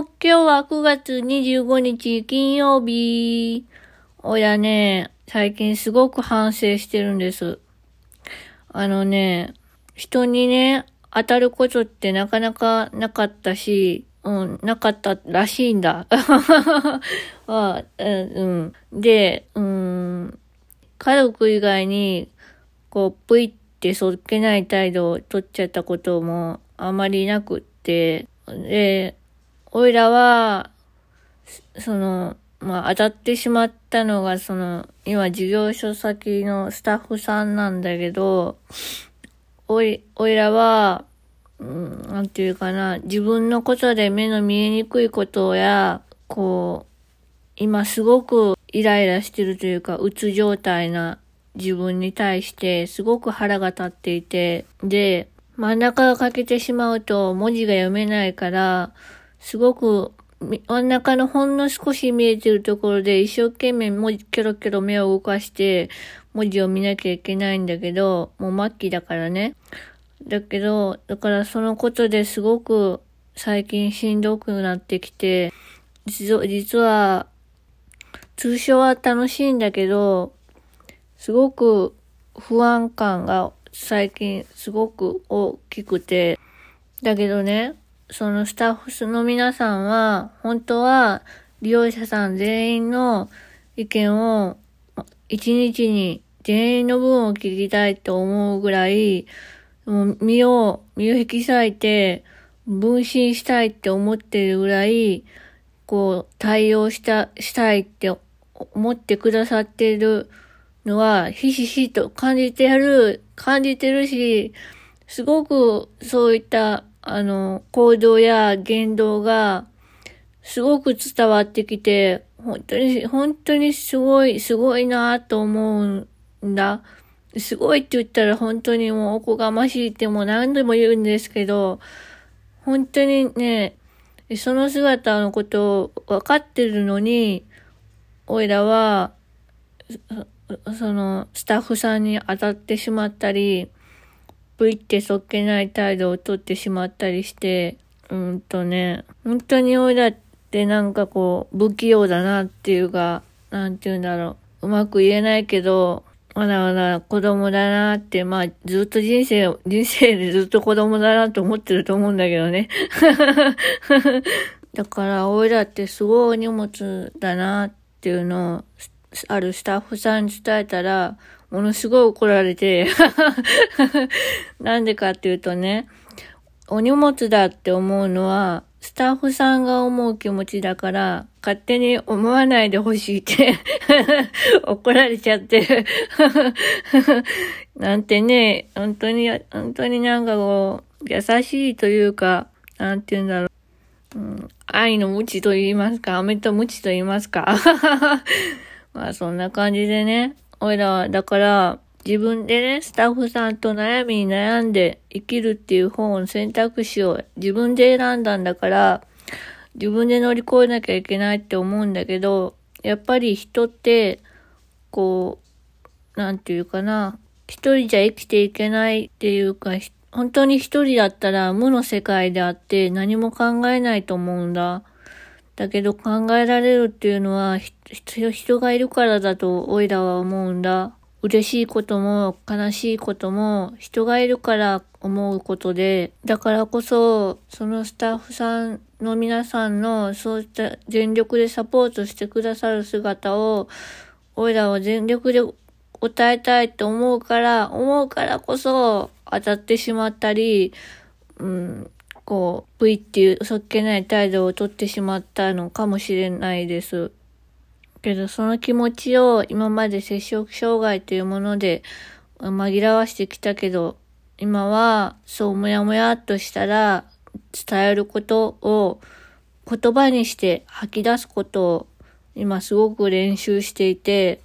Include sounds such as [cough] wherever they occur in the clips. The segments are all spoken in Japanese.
今日は9月25日金曜日。おやね、最近すごく反省してるんです。あのね、人にね、当たることってなかなかなかったし、うん、なかったらしいんだ。[laughs] あうん、で、うん、家族以外に、こう、ぷいってそっけない態度を取っちゃったこともあまりなくって、で、おいらは、その、まあ、当たってしまったのが、その、今、事業所先のスタッフさんなんだけど、おい、おいらは、うん、なんていうかな、自分のことで目の見えにくいことや、こう、今すごくイライラしてるというか、うつ状態な自分に対してすごく腹が立っていて、で、真ん中が欠けてしまうと文字が読めないから、すごく真ん中のほんの少し見えてるところで一生懸命文字キョロキョロ目を動かして文字を見なきゃいけないんだけど、もう末期だからね。だけど、だからそのことですごく最近しんどくなってきて、実は、通称は楽しいんだけど、すごく不安感が最近すごく大きくて、だけどね、そのスタッフの皆さんは、本当は利用者さん全員の意見を一日に全員の分を聞きたいと思うぐらい、もう身を、身を引き裂いて分身したいって思ってるぐらい、こう対応した、したいって思ってくださってるのは、ひしひしと感じてる、感じてるし、すごくそういったあの、行動や言動が、すごく伝わってきて、本当に、本当にすごい、すごいなと思うんだ。すごいって言ったら本当にもうおこがましいっても何度も言うんですけど、本当にね、その姿のことを分かってるのに、おいらは、その、スタッフさんに当たってしまったり、ぷいってそっけない態度をとってしまったりして、うんとね、本当に俺だってなんかこう、不器用だなっていうか、なんて言うんだろう。うまく言えないけど、まだまだ子供だなって、まあずっと人生、人生でずっと子供だなと思ってると思うんだけどね。[laughs] だから、俺だってすごいお荷物だなっていうのを、あるスタッフさんに伝えたら、ものすごい怒られて [laughs] なんでかっていうとね、お荷物だって思うのは、スタッフさんが思う気持ちだから、勝手に思わないでほしいって [laughs] 怒られちゃって [laughs] なんてね、本当に、本当になんかこう、優しいというか、なんて言うんだろう。うん、愛の無知と言いますか、飴と無知と言いますか。まあそんな感じでね、おいらは、だから、自分でね、スタッフさんと悩みに悩んで生きるっていう本を選択肢を自分で選んだんだから、自分で乗り越えなきゃいけないって思うんだけど、やっぱり人って、こう、なんていうかな、一人じゃ生きていけないっていうか、本当に一人だったら無の世界であって何も考えないと思うんだ。だけど考えられるっていうのは人がいるからだとおいらは思うんだ。嬉しいことも悲しいことも人がいるから思うことで、だからこそそのスタッフさんの皆さんのそういった全力でサポートしてくださる姿を、おいらは全力で答えたいと思うから、思うからこそ当たってしまったり、うん、こう、V っていうそっけない態度をとってしまったのかもしれないです。けど、その気持ちを今まで摂食障害というもので紛らわしてきたけど、今はそうもやもやっとしたら伝えることを言葉にして吐き出すことを今すごく練習していて、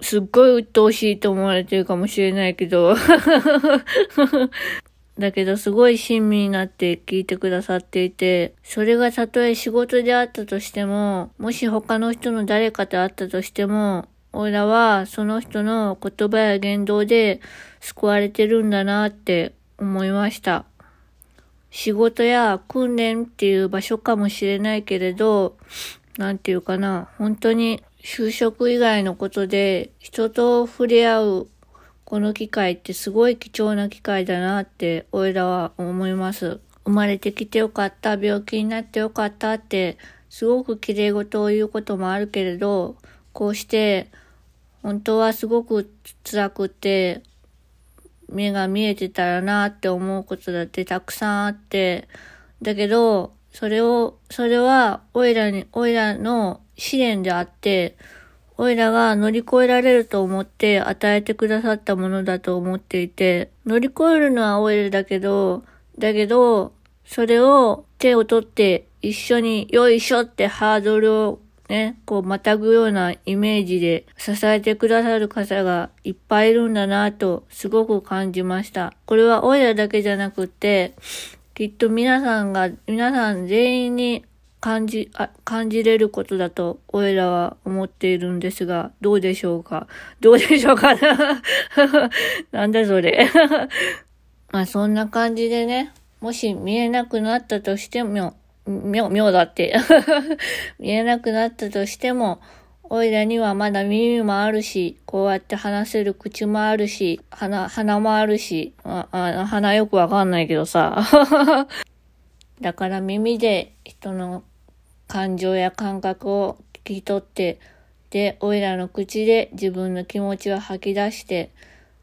すっごい鬱陶しいと思われてるかもしれないけどだけどすごい親身になって聞いてくださっていて、それがたとえ仕事であったとしても、もし他の人の誰かと会ったとしても、俺らはその人の言葉や言動で救われてるんだなって思いました。仕事や訓練っていう場所かもしれないけれど、なんていうかな、本当に就職以外のことで人と触れ合うこの機会ってすごい貴重な機会だなって、おいらは思います。生まれてきてよかった、病気になってよかったって、すごく綺麗事を言うこともあるけれど、こうして、本当はすごく辛くて、目が見えてたらなって思うことだってたくさんあって、だけど、それを、それは、おいらに、おいらの試練であって、おいらが乗り越えられると思って与えてくださったものだと思っていて、乗り越えるのはおいらだけど、だけど、それを手を取って一緒によいしょってハードルをね、こうまたぐようなイメージで支えてくださる方がいっぱいいるんだなとすごく感じました。これは親だけじゃなくって、きっと皆さんが、皆さん全員に感じ、あ感じれることだと、俺らは思っているんですが、どうでしょうか？どうでしょうか？な [laughs] なんだそれ？[laughs] まあそんな感じでね、もし見えなくなったとしても、妙、妙だって。[laughs] 見えなくなったとしても、おいらにはまだ耳もあるし、こうやって話せる口もあるし、鼻、鼻もあるし、ああ鼻よくわかんないけどさ。だから耳で人の感情や感覚を聞き取って、で、おいらの口で自分の気持ちを吐き出して、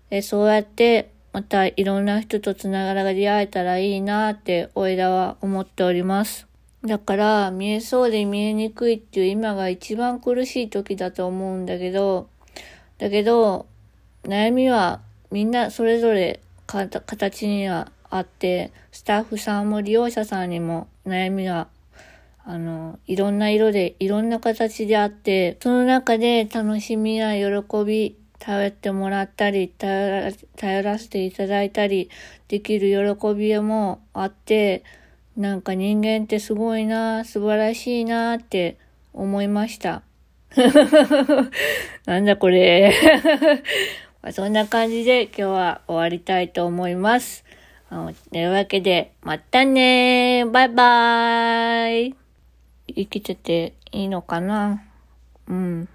で、そうやってまたいろんな人とつながり合えたらいいなって、おいらは思っております。だから見えそうで見えにくいっていう今が一番苦しい時だと思うんだけど、だけど悩みはみんなそれぞれ形にはあって、スタッフさんも利用者さんにも悩みがあの、いろんな色で、いろんな形であって、その中で楽しみや喜び、頼ってもらったり、頼らせていただいたりできる喜びもあって、なんか人間ってすごいな、素晴らしいなって思いました。[laughs] なんだこれ [laughs] そんな感じで今日は終わりたいと思います。というわけで、またねバイバーイ生きてていいのかなうん。